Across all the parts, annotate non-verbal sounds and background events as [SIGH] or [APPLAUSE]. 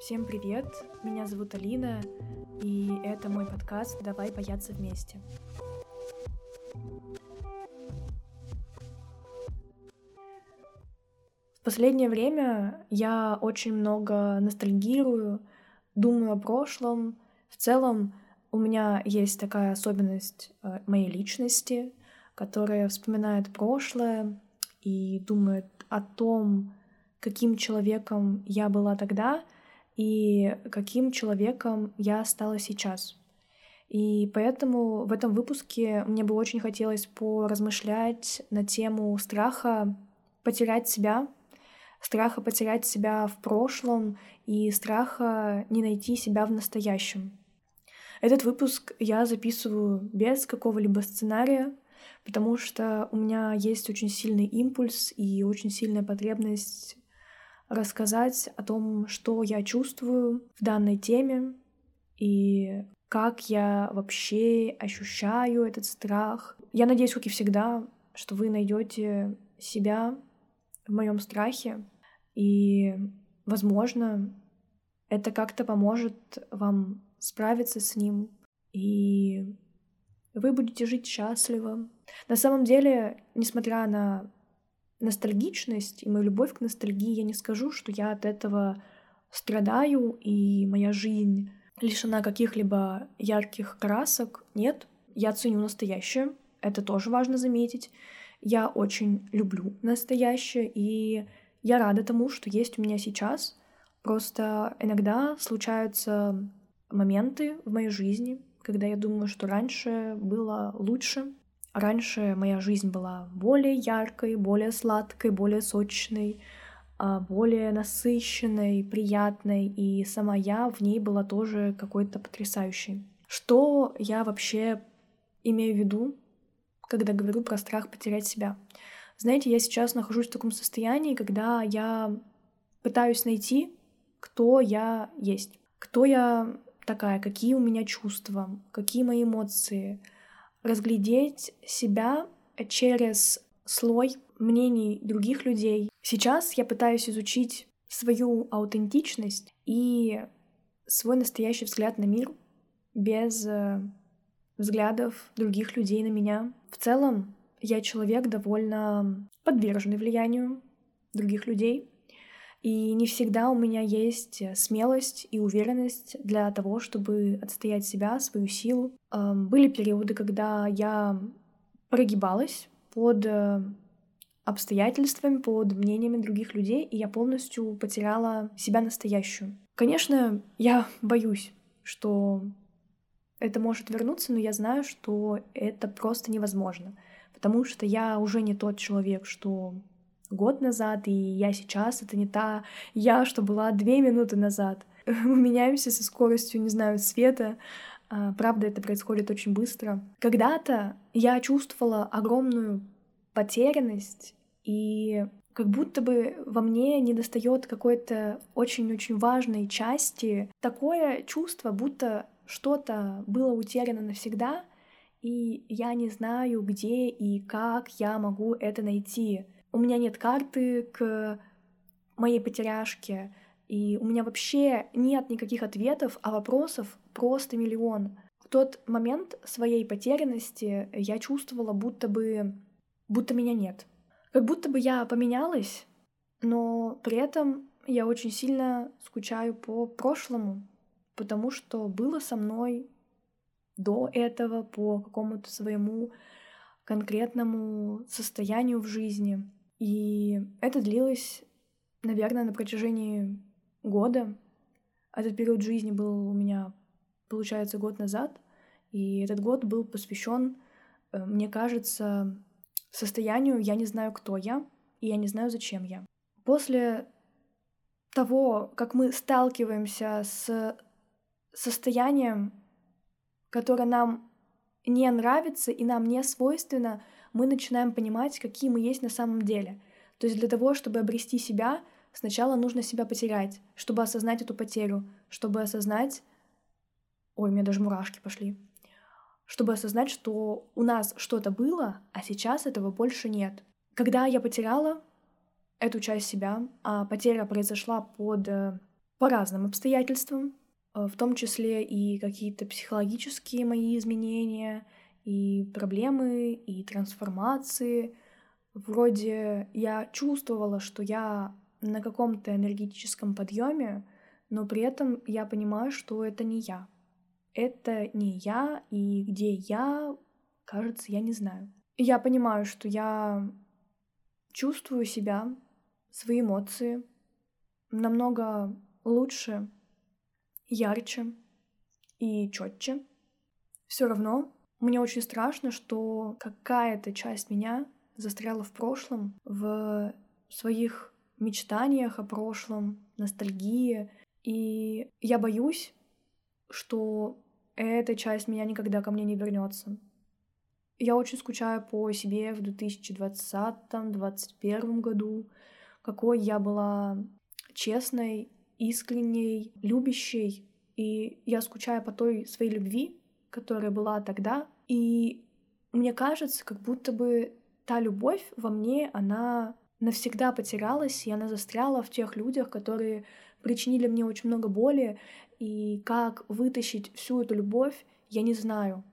Всем привет, меня зовут Алина, и это мой подкаст «Давай бояться вместе». В последнее время я очень много ностальгирую, думаю о прошлом. В целом у меня есть такая особенность э, моей личности, которая вспоминает прошлое и думает о том, каким человеком я была тогда и каким человеком я стала сейчас. И поэтому в этом выпуске мне бы очень хотелось поразмышлять на тему страха потерять себя, страха потерять себя в прошлом и страха не найти себя в настоящем. Этот выпуск я записываю без какого-либо сценария, потому что у меня есть очень сильный импульс и очень сильная потребность рассказать о том, что я чувствую в данной теме и как я вообще ощущаю этот страх. Я надеюсь, как и всегда, что вы найдете себя в моем страхе, и, возможно, это как-то поможет вам справиться с ним, и вы будете жить счастливо. На самом деле, несмотря на ностальгичность и мою любовь к ностальгии, я не скажу, что я от этого страдаю, и моя жизнь лишена каких-либо ярких красок. Нет, я ценю настоящее, это тоже важно заметить. Я очень люблю настоящее, и я рада тому, что есть у меня сейчас. Просто иногда случаются моменты в моей жизни, когда я думаю, что раньше было лучше, Раньше моя жизнь была более яркой, более сладкой, более сочной, а, более насыщенной, приятной, и сама я в ней была тоже какой-то потрясающей. Что я вообще имею в виду, когда говорю про страх потерять себя? Знаете, я сейчас нахожусь в таком состоянии, когда я пытаюсь найти, кто я есть, кто я такая, какие у меня чувства, какие мои эмоции — разглядеть себя через слой мнений других людей. Сейчас я пытаюсь изучить свою аутентичность и свой настоящий взгляд на мир без э, взглядов других людей на меня. В целом, я человек довольно подверженный влиянию других людей. И не всегда у меня есть э, смелость и уверенность для того, чтобы отстоять себя, свою силу. Были периоды, когда я прогибалась под э, обстоятельствами, под мнениями других людей, и я полностью потеряла себя настоящую. Конечно, я [LAUGHS] боюсь, что это может вернуться, но я знаю, что это просто невозможно, потому что я уже не тот человек, что год назад, и я сейчас — это не та я, что была две минуты назад. [LAUGHS] Мы меняемся со скоростью, не знаю, света. А, правда, это происходит очень быстро. Когда-то я чувствовала огромную потерянность, и как будто бы во мне недостает какой-то очень-очень важной части. Такое чувство, будто что-то было утеряно навсегда, и я не знаю, где и как я могу это найти у меня нет карты к моей потеряшке, и у меня вообще нет никаких ответов, а вопросов просто миллион. В тот момент своей потерянности я чувствовала, будто бы, будто меня нет. Как будто бы я поменялась, но при этом я очень сильно скучаю по прошлому, потому что было со мной до этого по какому-то своему конкретному состоянию в жизни. И это длилось, наверное, на протяжении года. Этот период жизни был у меня, получается, год назад. И этот год был посвящен, э, мне кажется, состоянию «я не знаю, кто я, и я не знаю, зачем я». После того, как мы сталкиваемся с состоянием, которое нам не нравится и нам не свойственно, мы начинаем понимать, какие мы есть на самом деле. То есть для того, чтобы обрести себя, сначала нужно себя потерять, чтобы осознать эту потерю, чтобы осознать... Ой, у меня даже мурашки пошли. Чтобы осознать, что у нас что-то было, а сейчас этого больше нет. Когда я потеряла эту часть себя, а потеря произошла под э, по разным обстоятельствам, э, в том числе и какие-то психологические мои изменения, и проблемы, и трансформации. Вроде я чувствовала, что я на каком-то энергетическом подъеме, но при этом я понимаю, что это не я. Это не я, и где я, кажется, я не знаю. я понимаю, что я чувствую себя, свои эмоции намного лучше, ярче и четче. Все равно мне очень страшно, что какая-то часть меня застряла в прошлом, в своих мечтаниях о прошлом, ностальгии. И я боюсь, что эта часть меня никогда ко мне не вернется. Я очень скучаю по себе в 2020-2021 году, какой я была честной, искренней, любящей. И я скучаю по той своей любви, которая была тогда. И мне кажется, как будто бы та любовь во мне, она навсегда потерялась, и она застряла в тех людях, которые причинили мне очень много боли. И как вытащить всю эту любовь, я не знаю.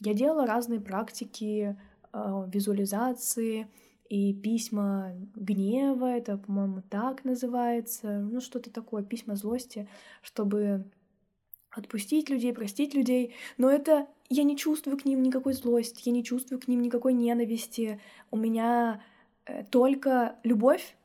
Я делала разные практики, э, визуализации и письма гнева, это, по-моему, так называется, ну что-то такое, письма злости, чтобы отпустить людей, простить людей, но это я не чувствую к ним никакой злости, я не чувствую к ним никакой ненависти, у меня э, только любовь,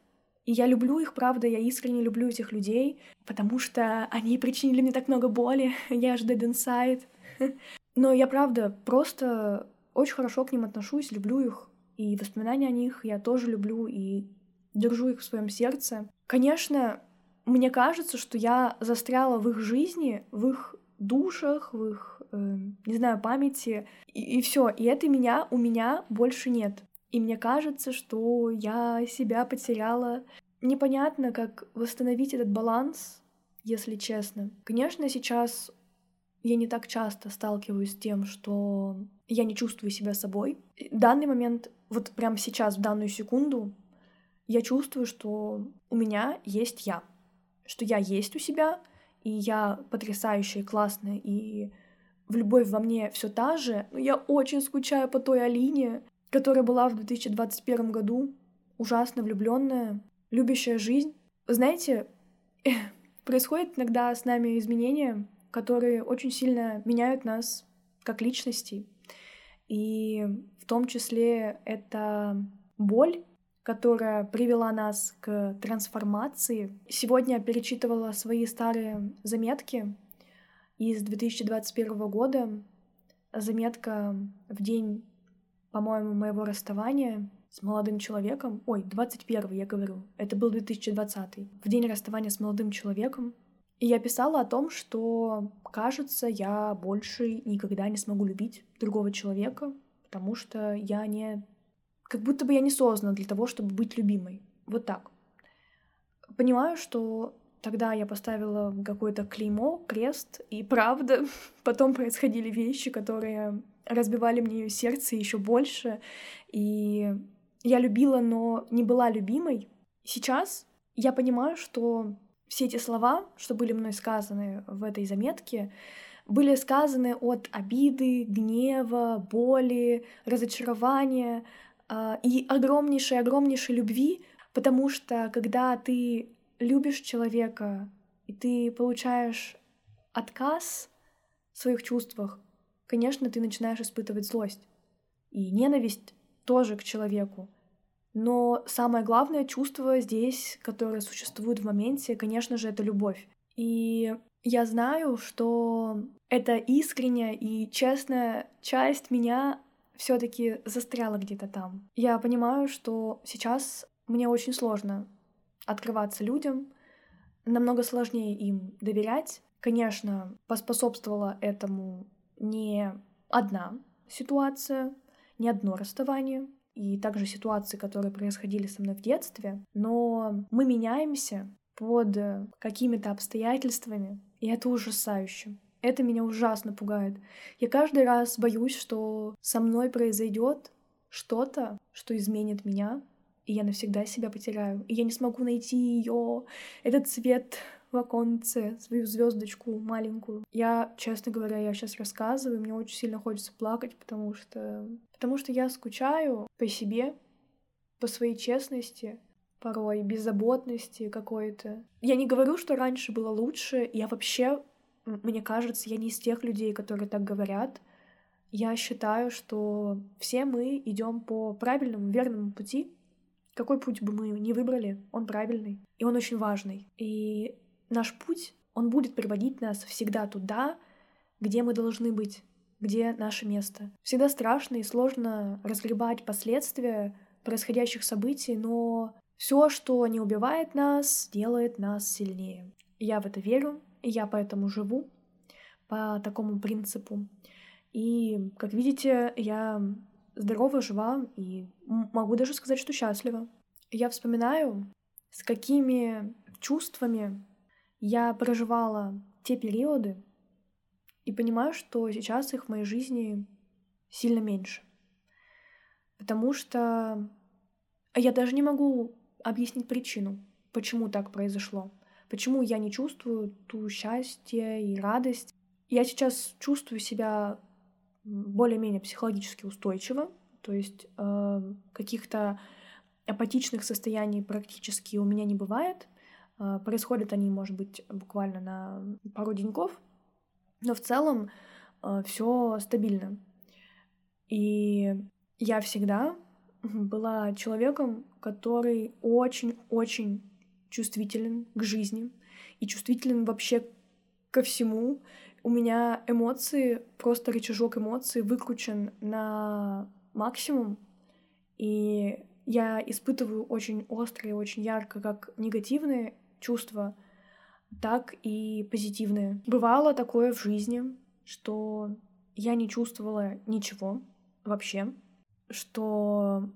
и я люблю их, правда, я искренне люблю этих людей, потому что они причинили мне так много боли, [LAUGHS] я же dead inside. [LAUGHS] Но я правда просто очень хорошо к ним отношусь, люблю их, и воспоминания о них я тоже люблю и держу их в своем сердце. Конечно, мне кажется, что я застряла в их жизни, в их душах, в их, э, не знаю, памяти, и, и все. И это меня у меня больше нет. И мне кажется, что я себя потеряла. Непонятно, как восстановить этот баланс, если честно. Конечно, сейчас я не так часто сталкиваюсь с тем, что я не чувствую себя собой. В данный момент, вот прямо сейчас, в данную секунду, я чувствую, что у меня есть я. Что я есть у себя, и я потрясающая, классная, и в любовь во мне все та же. Но я очень скучаю по той Алине, которая была в 2021 году, ужасно влюбленная, любящая жизнь. Знаете, [LAUGHS] происходит иногда с нами изменения, которые очень сильно меняют нас как личности. И в том числе это боль, которая привела нас к трансформации. Сегодня я перечитывала свои старые заметки из 2021 года. Заметка в день, по-моему, моего расставания с молодым человеком. Ой, 21 я говорю. Это был 2020. В день расставания с молодым человеком. И я писала о том, что, кажется, я больше никогда не смогу любить другого человека, потому что я не... Как будто бы я не создана для того, чтобы быть любимой. Вот так. Понимаю, что тогда я поставила какое-то клеймо, крест, и правда, [LAUGHS] потом происходили вещи, которые разбивали мне сердце еще больше, и я любила, но не была любимой. Сейчас я понимаю, что все эти слова, что были мной сказаны в этой заметке, были сказаны от обиды, гнева, боли, разочарования и огромнейшей, огромнейшей любви, потому что когда ты любишь человека и ты получаешь отказ в своих чувствах, конечно, ты начинаешь испытывать злость и ненависть тоже к человеку. Но самое главное чувство здесь, которое существует в моменте, конечно же, это любовь. И я знаю, что эта искренняя и честная часть меня все-таки застряла где-то там. Я понимаю, что сейчас мне очень сложно открываться людям, намного сложнее им доверять. Конечно, поспособствовала этому не одна ситуация, не одно расставание, и также ситуации, которые происходили со мной в детстве, но мы меняемся под какими-то обстоятельствами, и это ужасающе. Это меня ужасно пугает. Я каждый раз боюсь, что со мной произойдет что-то, что изменит меня, и я навсегда себя потеряю. И я не смогу найти ее, этот цвет в оконце свою звездочку маленькую. Я, честно говоря, я сейчас рассказываю, мне очень сильно хочется плакать, потому что... Потому что я скучаю по себе, по своей честности, порой беззаботности какой-то. Я не говорю, что раньше было лучше. Я вообще, мне кажется, я не из тех людей, которые так говорят. Я считаю, что все мы идем по правильному, верному пути. Какой путь бы мы ни выбрали, он правильный, и он очень важный. И наш путь, он будет приводить нас всегда туда, где мы должны быть, где наше место. Всегда страшно и сложно разгребать последствия происходящих событий, но все, что не убивает нас, делает нас сильнее. Я в это верю, я поэтому живу по такому принципу. И, как видите, я здорова, жива и могу даже сказать, что счастлива. Я вспоминаю, с какими чувствами я проживала те периоды, и понимаю, что сейчас их в моей жизни сильно меньше. Потому что я даже не могу объяснить причину, почему так произошло, почему я не чувствую ту счастье и радость. Я сейчас чувствую себя более-менее психологически устойчиво, то есть э, каких-то апатичных состояний практически у меня не бывает. Э, происходят они, может быть, буквально на пару деньков, но в целом э, все стабильно. И я всегда была человеком, который очень-очень чувствителен к жизни и чувствителен вообще ко всему. У меня эмоции, просто рычажок эмоций выкручен на максимум, и я испытываю очень остро и очень ярко как негативные чувства, так и позитивные. Бывало такое в жизни, что я не чувствовала ничего вообще, что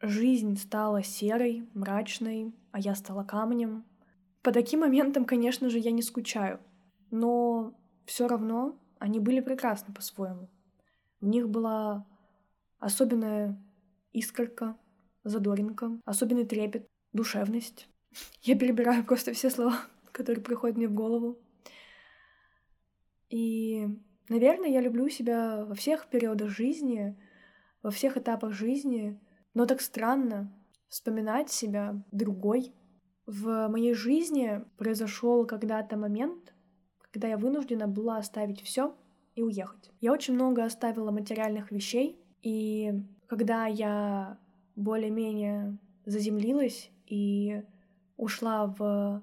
жизнь стала серой, мрачной, а я стала камнем. По таким моментам, конечно же, я не скучаю, но все равно они были прекрасны по-своему. В них была особенная искорка, задоринка, особенный трепет, душевность. Я перебираю просто все слова, которые приходят мне в голову. И, наверное, я люблю себя во всех периодах жизни, во всех этапах жизни, но так странно вспоминать себя другой. В моей жизни произошел когда-то момент, когда я вынуждена была оставить все и уехать. Я очень много оставила материальных вещей, и когда я более-менее заземлилась и ушла в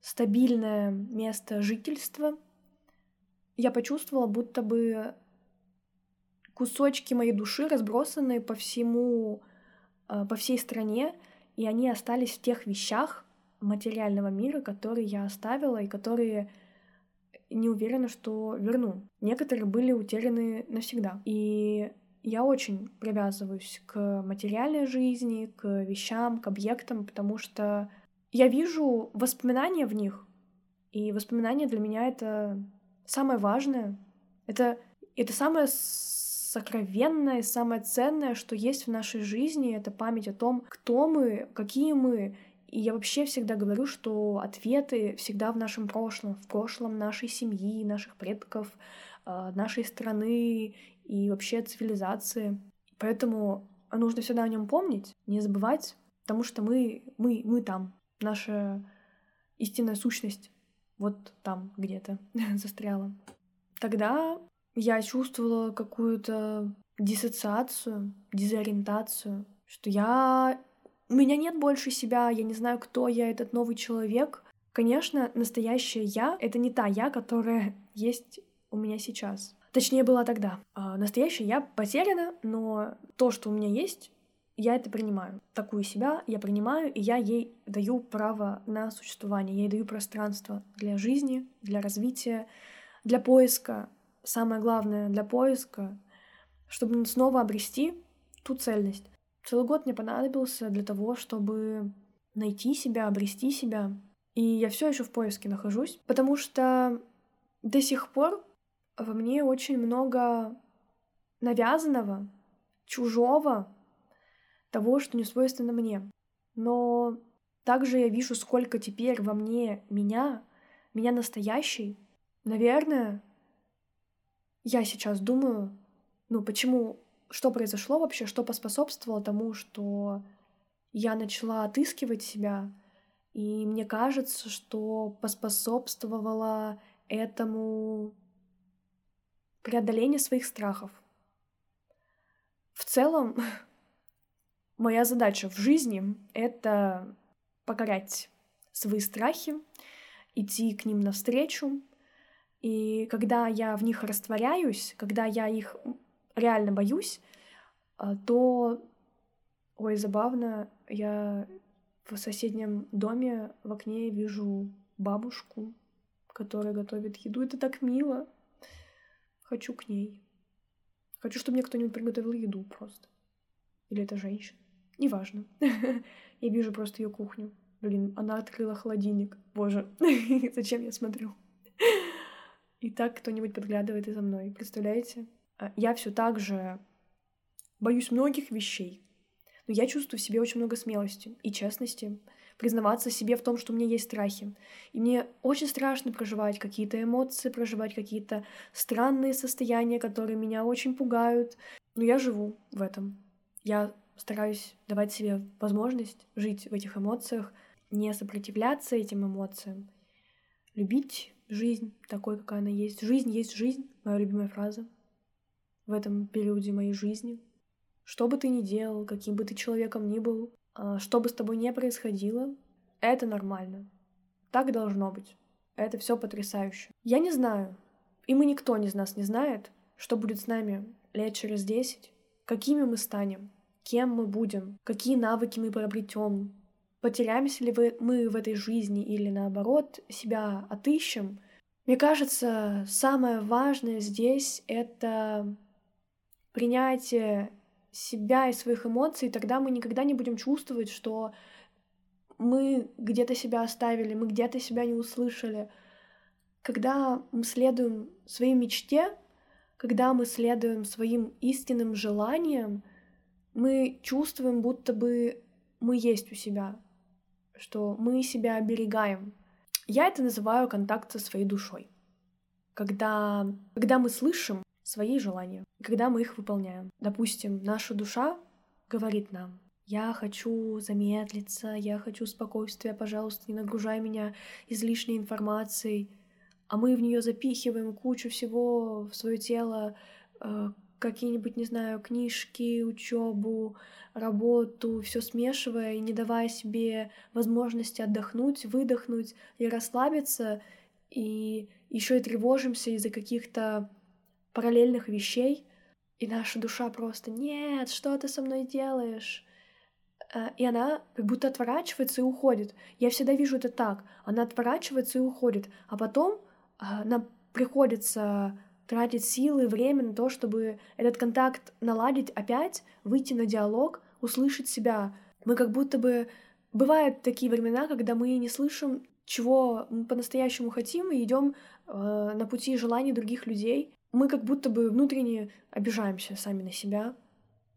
стабильное место жительства, я почувствовала, будто бы кусочки моей души, разбросанные по всему, э, по всей стране, и они остались в тех вещах материального мира, которые я оставила и которые не уверена, что верну. Некоторые были утеряны навсегда. И я очень привязываюсь к материальной жизни, к вещам, к объектам, потому что я вижу воспоминания в них, и воспоминания для меня это самое важное. Это, это самое сокровенное самое ценное, что есть в нашей жизни, это память о том, кто мы, какие мы. И я вообще всегда говорю, что ответы всегда в нашем прошлом, в прошлом нашей семьи, наших предков, а, нашей страны и вообще цивилизации. Поэтому нужно всегда о нем помнить, не забывать, потому что мы, мы, мы там, наша истинная сущность вот там где-то [LAUGHS] застряла. Тогда я чувствовала какую-то диссоциацию, дезориентацию, что я... У меня нет больше себя, я не знаю, кто я, этот новый человек. Конечно, настоящая я — это не та я, которая [LAUGHS] есть у меня сейчас. Точнее, была тогда. А настоящая я потеряна, но то, что у меня есть, я это принимаю. Такую себя я принимаю, и я ей даю право на существование, я ей даю пространство для жизни, для развития, для поиска самое главное для поиска, чтобы снова обрести ту цельность. Целый год мне понадобился для того, чтобы найти себя, обрести себя. И я все еще в поиске нахожусь, потому что до сих пор во мне очень много навязанного, чужого, того, что не свойственно мне. Но Также я вижу, сколько теперь во мне меня, меня настоящий. Наверное, я сейчас думаю, ну почему, что произошло вообще, что поспособствовало тому, что я начала отыскивать себя, и мне кажется, что поспособствовало этому преодоление своих страхов. В целом, [LAUGHS] моя задача в жизни — это покорять свои страхи, идти к ним навстречу. И когда я в них растворяюсь, когда я их реально боюсь, а, то, ой, забавно, я в соседнем доме в окне вижу бабушку, которая готовит еду. Это так мило. Хочу к ней. Хочу, чтобы мне кто-нибудь приготовил еду просто. Или это женщина. Неважно. [LAUGHS] Я вижу просто ее кухню. Блин, она открыла холодильник. Боже, [LAUGHS] зачем я смотрю? И так кто-нибудь подглядывает и за мной. Представляете? А, я все так же боюсь многих вещей. Но я чувствую в себе очень много смелости и честности, признаваться себе в том, что у меня есть страхи. И мне очень страшно проживать какие-то эмоции, проживать какие-то странные состояния, которые меня очень пугают. Но я живу в этом. Я стараюсь давать себе возможность жить в этих эмоциях, не сопротивляться этим эмоциям, любить жизнь такой, какая она есть. Жизнь есть жизнь, моя любимая фраза в этом периоде моей жизни. Что бы ты ни делал, каким бы ты человеком ни был, а, что бы с тобой ни происходило, это нормально. Так должно быть. Это все потрясающе. Я не знаю, и мы никто из нас не знает, что будет с нами лет через десять, какими мы станем, кем мы будем, какие навыки мы приобретем, потеряемся ли мы в этой жизни или наоборот себя отыщем. Мне кажется, самое важное здесь — это принятие себя и своих эмоций, тогда мы никогда не будем чувствовать, что мы где-то себя оставили, мы где-то себя не услышали. Когда мы следуем своей мечте, когда мы следуем своим истинным желаниям, мы чувствуем, будто бы мы есть у себя, что мы себя оберегаем. Я это называю контакт со своей душой. Когда, когда мы слышим свои желания, когда мы их выполняем. Допустим, наша душа говорит нам, я хочу замедлиться, я хочу спокойствия, пожалуйста, не нагружай меня излишней информацией, а мы в нее запихиваем кучу всего в свое тело, э, какие-нибудь, не знаю, книжки, учебу, работу, все смешивая и не давая себе возможности отдохнуть, выдохнуть и расслабиться, и еще и тревожимся из-за каких-то параллельных вещей, и наша душа просто «Нет, что ты со мной делаешь?» э, И она как будто отворачивается и уходит. Я всегда вижу это так. Она отворачивается и уходит. А потом э, нам приходится тратить силы, время на то, чтобы этот контакт наладить опять, выйти на диалог, услышать себя. Мы как будто бы... Бывают такие времена, когда мы не слышим, чего мы по-настоящему хотим, и идем э, на пути желаний других людей мы как будто бы внутренне обижаемся сами на себя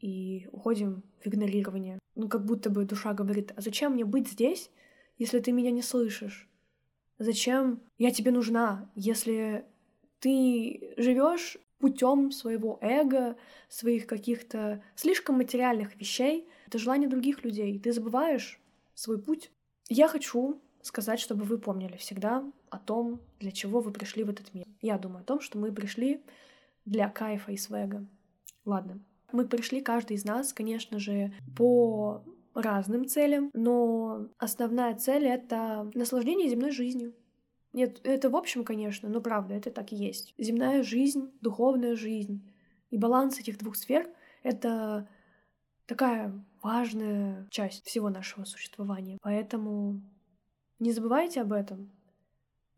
и уходим в игнорирование. Ну, как будто бы душа говорит, а зачем мне быть здесь, если ты меня не слышишь? Зачем я тебе нужна, если ты живешь путем своего эго, своих каких-то слишком материальных вещей, это желание других людей. Ты забываешь свой путь. Я хочу сказать, чтобы вы помнили всегда о том, для чего вы пришли в этот мир. Я думаю о том, что мы пришли для кайфа и свега. Ладно. Мы пришли, каждый из нас, конечно же, по разным целям, но основная цель — это наслаждение земной жизнью. Нет, это в общем, конечно, но правда, это так и есть. Земная жизнь, духовная жизнь и баланс этих двух сфер — это такая важная часть всего нашего существования. Поэтому не забывайте об этом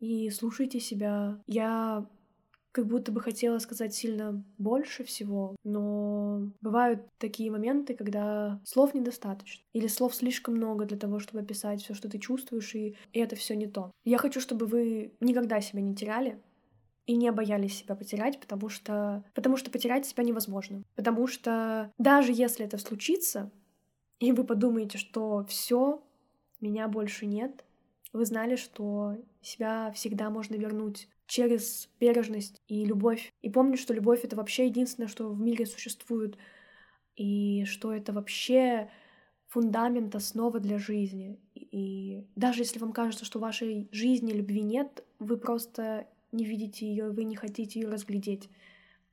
и слушайте себя. Я как будто бы хотела сказать сильно больше всего, но бывают такие моменты, когда слов недостаточно, или слов слишком много для того, чтобы описать все, что ты чувствуешь, и, и это все не то. Я хочу, чтобы вы никогда себя не теряли, и не боялись себя потерять, потому что, потому что потерять себя невозможно. Потому что даже если это случится, и вы подумаете, что все, меня больше нет, вы знали, что себя всегда можно вернуть через бережность и любовь. И помню, что любовь — это вообще единственное, что в мире существует, и что это вообще фундамент, основа для жизни. И даже если вам кажется, что в вашей жизни любви нет, вы просто не видите ее, вы не хотите ее разглядеть.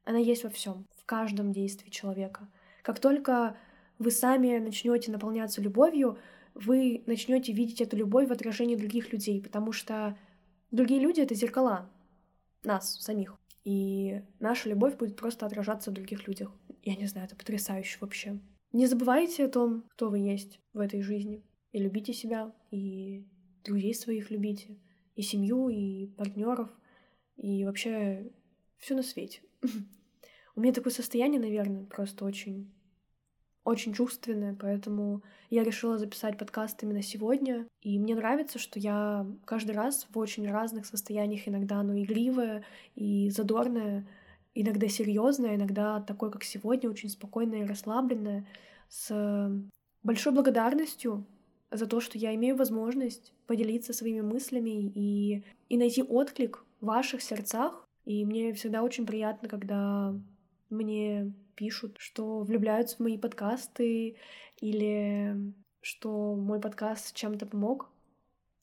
Она есть во всем, в каждом действии человека. Как только вы сами начнете наполняться любовью, вы начнете видеть эту любовь в отражении других людей, потому что другие люди это зеркала нас самих. И наша любовь будет просто отражаться в других людях. Я не знаю, это потрясающе вообще. Не забывайте о том, кто вы есть в этой жизни. И любите себя, и друзей своих любите, и семью, и партнеров, и вообще все на свете. [LAUGHS] У меня такое состояние, наверное, просто очень очень чувственная, поэтому я решила записать подкаст именно сегодня. И мне нравится, что я каждый раз в очень разных состояниях, иногда оно игривое и задорное, иногда серьезное, иногда такое, как сегодня, очень спокойное и расслабленное, с большой благодарностью за то, что я имею возможность поделиться своими мыслями и, и найти отклик в ваших сердцах. И мне всегда очень приятно, когда мне пишут, что влюбляются в мои подкасты или что мой подкаст чем-то помог.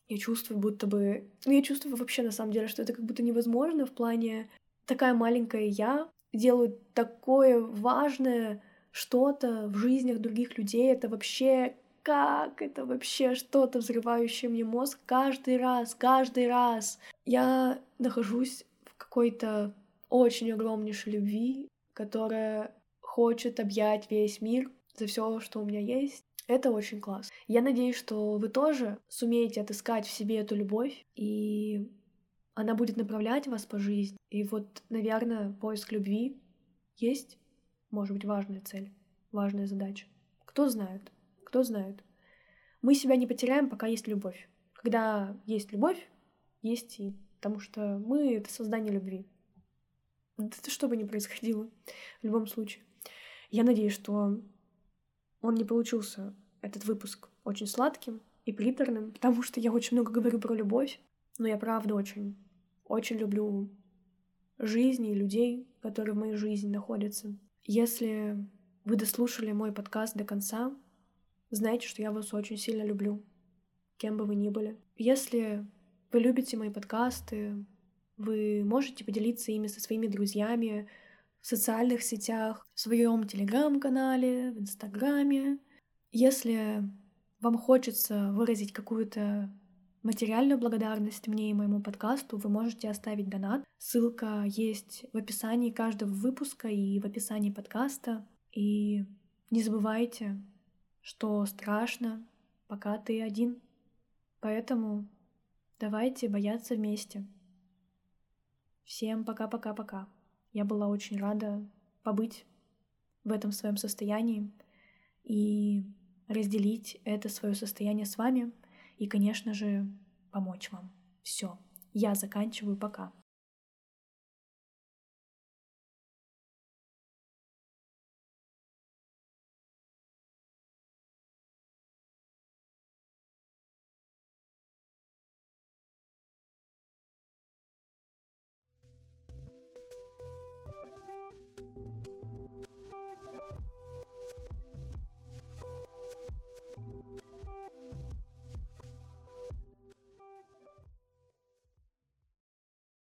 Я чувствую, будто бы... Ну, я чувствую вообще, на самом деле, что это как будто невозможно в плане такая маленькая я делаю такое важное что-то в жизнях других людей. Это вообще как это вообще что-то взрывающее мне мозг каждый раз, каждый раз. Я нахожусь в какой-то очень огромнейшей любви, которая хочет объять весь мир за все, что у меня есть. Это очень классно. Я надеюсь, что вы тоже сумеете отыскать в себе эту любовь, и она будет направлять вас по жизни. И вот, наверное, поиск любви есть, может быть, важная цель, важная задача. Кто знает, кто знает. Мы себя не потеряем, пока есть любовь. Когда есть любовь, есть и потому что мы — это создание любви. Это что бы ни происходило в любом случае. Я надеюсь, что он не получился, этот выпуск, очень сладким и приторным, потому что я очень много говорю про любовь, но я правда очень, очень люблю жизнь и людей, которые в моей жизни находятся. Если вы дослушали мой подкаст до конца, знайте, что я вас очень сильно люблю, кем бы вы ни были. Если вы любите мои подкасты, вы можете поделиться ими со своими друзьями, в социальных сетях, в своем телеграм-канале, в инстаграме. Если вам хочется выразить какую-то материальную благодарность мне и моему подкасту, вы можете оставить донат. Ссылка есть в описании каждого выпуска и в описании подкаста. И не забывайте, что страшно, пока ты один. Поэтому давайте бояться вместе. Всем пока-пока-пока. Я была очень рада побыть в этом своем состоянии и разделить это свое состояние с вами и, конечно же, помочь вам. Все, я заканчиваю, пока.